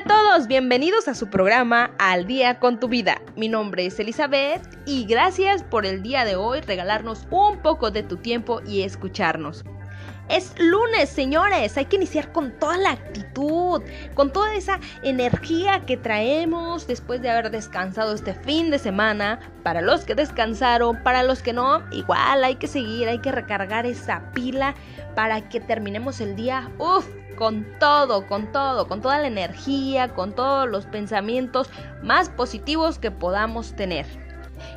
a todos, bienvenidos a su programa Al día con tu vida. Mi nombre es Elizabeth y gracias por el día de hoy regalarnos un poco de tu tiempo y escucharnos. Es lunes, señores. Hay que iniciar con toda la actitud, con toda esa energía que traemos después de haber descansado este fin de semana. Para los que descansaron, para los que no, igual hay que seguir, hay que recargar esa pila para que terminemos el día, uff, con todo, con todo, con toda la energía, con todos los pensamientos más positivos que podamos tener.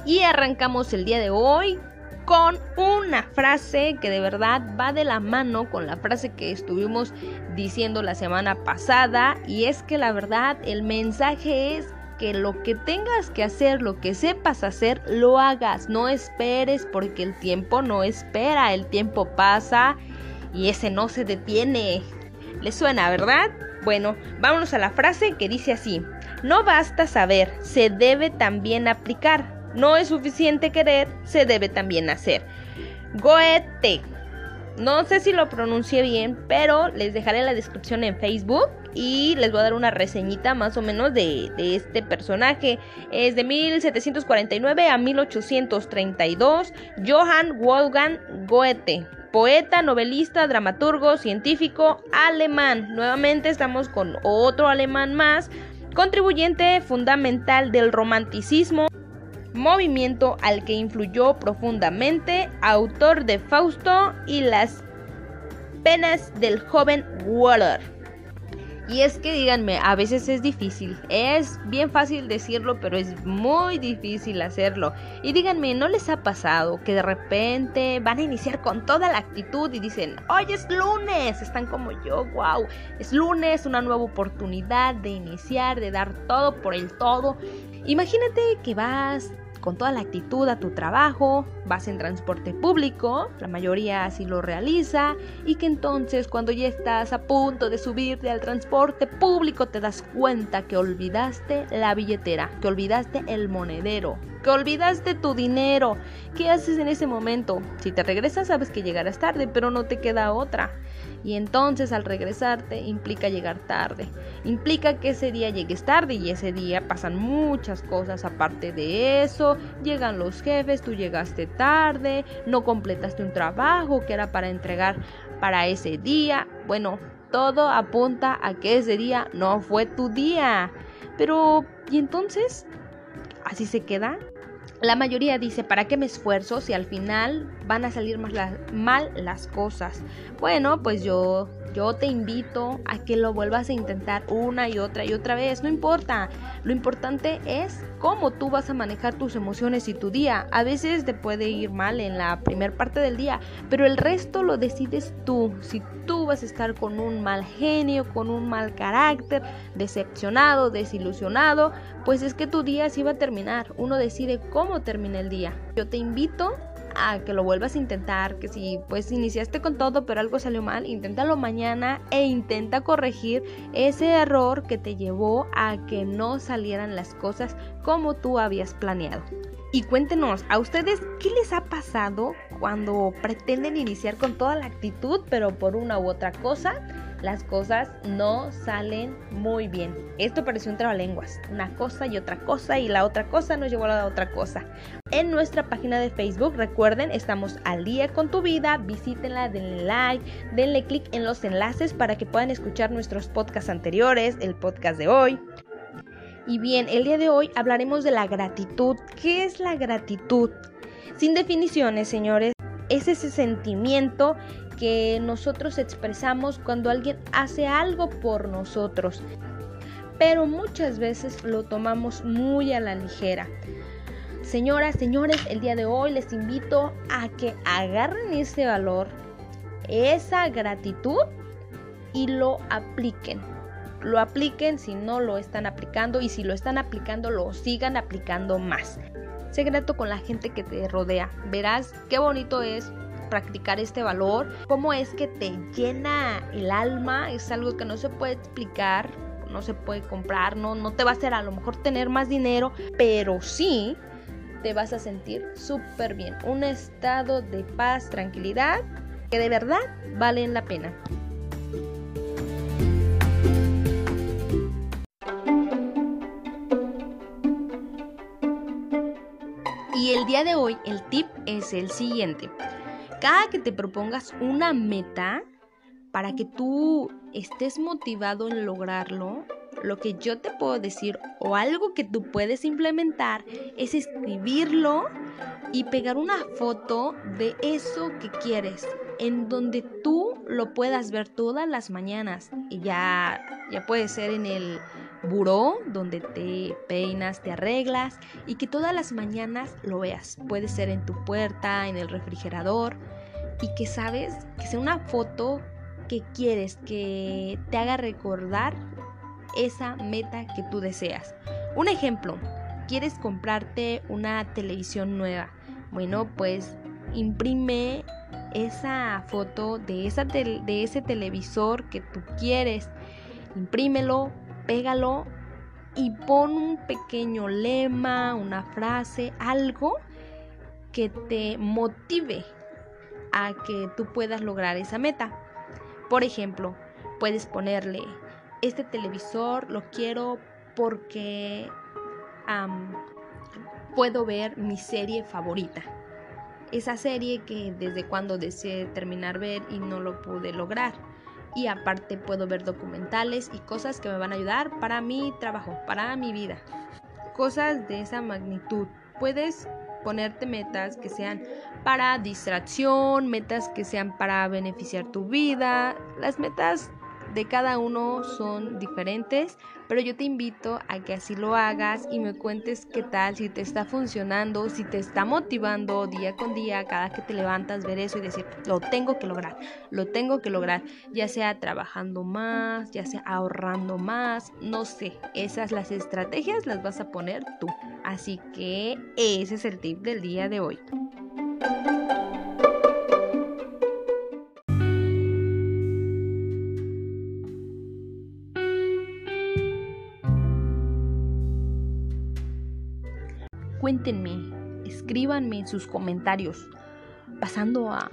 Y arrancamos el día de hoy con una frase que de verdad va de la mano con la frase que estuvimos diciendo la semana pasada y es que la verdad el mensaje es que lo que tengas que hacer, lo que sepas hacer, lo hagas, no esperes porque el tiempo no espera, el tiempo pasa y ese no se detiene. ¿Le suena, verdad? Bueno, vámonos a la frase que dice así, no basta saber, se debe también aplicar. No es suficiente querer, se debe también hacer. Goethe. No sé si lo pronuncié bien, pero les dejaré la descripción en Facebook y les voy a dar una reseñita más o menos de, de, este personaje. Es de 1749 a 1832. Johann Wolfgang Goethe. Poeta, novelista, dramaturgo, científico alemán. Nuevamente estamos con otro alemán más. Contribuyente fundamental del romanticismo movimiento al que influyó profundamente, autor de Fausto y las penas del joven Waller. Y es que díganme, a veces es difícil. Es bien fácil decirlo, pero es muy difícil hacerlo. Y díganme, ¿no les ha pasado que de repente van a iniciar con toda la actitud y dicen, hoy es lunes? Están como yo, wow. Es lunes, una nueva oportunidad de iniciar, de dar todo por el todo. Imagínate que vas con toda la actitud a tu trabajo, vas en transporte público, la mayoría así lo realiza, y que entonces cuando ya estás a punto de subirte al transporte público te das cuenta que olvidaste la billetera, que olvidaste el monedero, que olvidaste tu dinero. ¿Qué haces en ese momento? Si te regresas sabes que llegarás tarde, pero no te queda otra. Y entonces al regresarte implica llegar tarde. Implica que ese día llegues tarde y ese día pasan muchas cosas aparte de eso. Llegan los jefes, tú llegaste tarde, no completaste un trabajo que era para entregar para ese día. Bueno, todo apunta a que ese día no fue tu día. Pero, ¿y entonces? ¿Así se queda? La mayoría dice, ¿para qué me esfuerzo si al final van a salir mal las cosas? Bueno, pues yo yo te invito a que lo vuelvas a intentar una y otra y otra vez, no importa. Lo importante es cómo tú vas a manejar tus emociones y tu día. A veces te puede ir mal en la primera parte del día, pero el resto lo decides tú. Si tú vas a estar con un mal genio, con un mal carácter, decepcionado, desilusionado, pues es que tu día sí va a terminar. Uno decide cómo termina el día. Yo te invito a que lo vuelvas a intentar, que si pues iniciaste con todo pero algo salió mal, inténtalo mañana e intenta corregir ese error que te llevó a que no salieran las cosas como tú habías planeado. Y cuéntenos, ¿a ustedes qué les ha pasado cuando pretenden iniciar con toda la actitud, pero por una u otra cosa, las cosas no salen muy bien? Esto pareció un trabalenguas, una cosa y otra cosa, y la otra cosa nos llevó a la otra cosa. En nuestra página de Facebook, recuerden, estamos al día con tu vida, visítenla, denle like, denle click en los enlaces para que puedan escuchar nuestros podcasts anteriores, el podcast de hoy. Y bien, el día de hoy hablaremos de la gratitud. ¿Qué es la gratitud? Sin definiciones, señores, es ese sentimiento que nosotros expresamos cuando alguien hace algo por nosotros. Pero muchas veces lo tomamos muy a la ligera. Señoras, señores, el día de hoy les invito a que agarren ese valor, esa gratitud y lo apliquen lo apliquen si no lo están aplicando y si lo están aplicando lo sigan aplicando más. Sé grato con la gente que te rodea. Verás qué bonito es practicar este valor, cómo es que te llena el alma, es algo que no se puede explicar, no se puede comprar, no, no te va a hacer a lo mejor tener más dinero, pero sí te vas a sentir súper bien. Un estado de paz, tranquilidad que de verdad valen la pena. De hoy el tip es el siguiente. Cada que te propongas una meta, para que tú estés motivado en lograrlo, lo que yo te puedo decir o algo que tú puedes implementar es escribirlo y pegar una foto de eso que quieres, en donde tú lo puedas ver todas las mañanas. Y ya, ya puede ser en el buró donde te peinas, te arreglas y que todas las mañanas lo veas. Puede ser en tu puerta, en el refrigerador y que sabes que sea una foto que quieres que te haga recordar esa meta que tú deseas. Un ejemplo, quieres comprarte una televisión nueva. Bueno, pues imprime esa foto de, esa de ese televisor que tú quieres. Imprímelo, pégalo y pon un pequeño lema, una frase, algo que te motive a que tú puedas lograr esa meta. Por ejemplo, puedes ponerle, este televisor lo quiero porque puedo ver mi serie favorita. Esa serie que desde cuando deseé terminar ver y no lo pude lograr y aparte puedo ver documentales y cosas que me van a ayudar para mi trabajo, para mi vida. Cosas de esa magnitud. Puedes ponerte metas que sean para distracción, metas que sean para beneficiar tu vida. Las metas de cada uno son diferentes, pero yo te invito a que así lo hagas y me cuentes qué tal, si te está funcionando, si te está motivando día con día, cada que te levantas, ver eso y decir, lo tengo que lograr, lo tengo que lograr, ya sea trabajando más, ya sea ahorrando más, no sé, esas las estrategias las vas a poner tú. Así que ese es el tip del día de hoy. Cuéntenme, escríbanme en sus comentarios. Pasando a,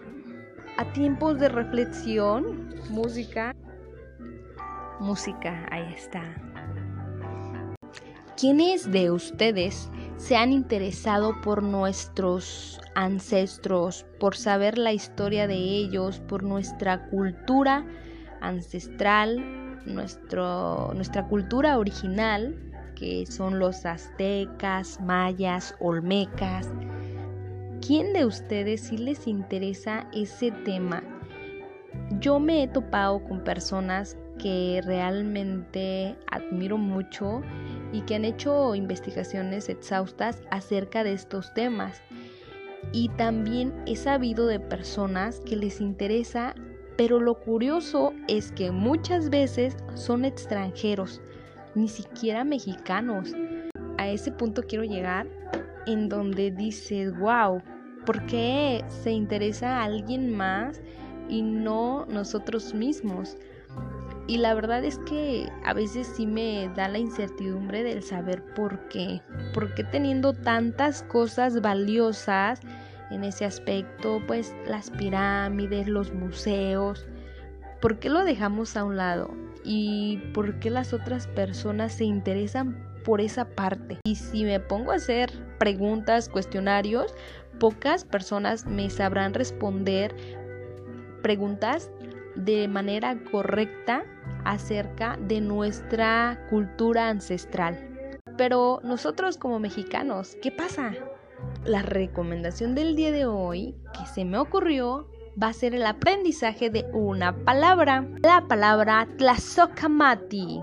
a tiempos de reflexión, música. Música, ahí está. ¿Quiénes de ustedes se han interesado por nuestros ancestros, por saber la historia de ellos, por nuestra cultura ancestral, nuestro, nuestra cultura original? Que son los aztecas, mayas, olmecas. ¿Quién de ustedes sí les interesa ese tema? Yo me he topado con personas que realmente admiro mucho y que han hecho investigaciones exhaustas acerca de estos temas. Y también he sabido de personas que les interesa, pero lo curioso es que muchas veces son extranjeros ni siquiera mexicanos. A ese punto quiero llegar en donde dices, wow, ¿por qué se interesa a alguien más y no nosotros mismos? Y la verdad es que a veces sí me da la incertidumbre del saber por qué. ¿Por qué teniendo tantas cosas valiosas en ese aspecto? Pues las pirámides, los museos. ¿Por qué lo dejamos a un lado? y por qué las otras personas se interesan por esa parte. Y si me pongo a hacer preguntas, cuestionarios, pocas personas me sabrán responder preguntas de manera correcta acerca de nuestra cultura ancestral. Pero nosotros como mexicanos, ¿qué pasa? La recomendación del día de hoy que se me ocurrió va a ser el aprendizaje de una palabra. La palabra tlazocamati,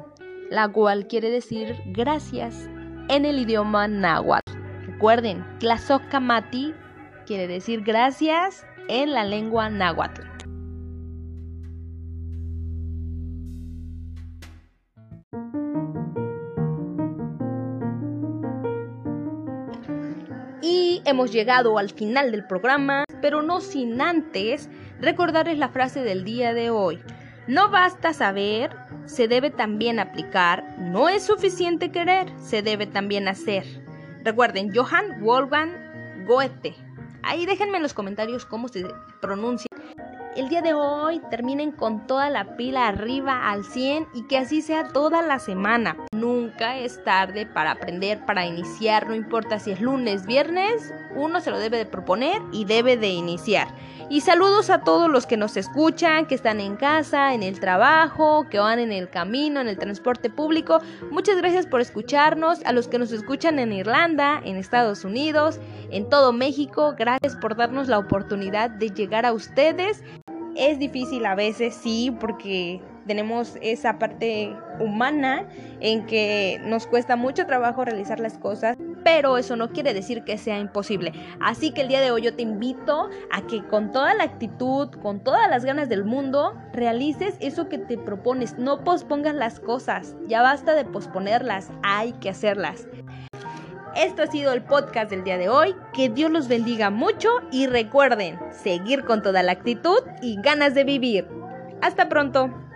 la cual quiere decir gracias en el idioma náhuatl. Recuerden, tlazocamati quiere decir gracias en la lengua náhuatl. Y hemos llegado al final del programa pero no sin antes recordarles la frase del día de hoy. No basta saber, se debe también aplicar, no es suficiente querer, se debe también hacer. Recuerden, Johann Wolfgang Goethe. Ahí déjenme en los comentarios cómo se pronuncia. El día de hoy terminen con toda la pila arriba al 100 y que así sea toda la semana. Nunca es tarde para aprender, para iniciar, no importa si es lunes, viernes, uno se lo debe de proponer y debe de iniciar. Y saludos a todos los que nos escuchan, que están en casa, en el trabajo, que van en el camino, en el transporte público. Muchas gracias por escucharnos, a los que nos escuchan en Irlanda, en Estados Unidos, en todo México, gracias por darnos la oportunidad de llegar a ustedes. Es difícil a veces, sí, porque tenemos esa parte humana en que nos cuesta mucho trabajo realizar las cosas, pero eso no quiere decir que sea imposible. Así que el día de hoy yo te invito a que con toda la actitud, con todas las ganas del mundo, realices eso que te propones. No pospongas las cosas, ya basta de posponerlas, hay que hacerlas. Esto ha sido el podcast del día de hoy. Que Dios los bendiga mucho y recuerden seguir con toda la actitud y ganas de vivir. Hasta pronto.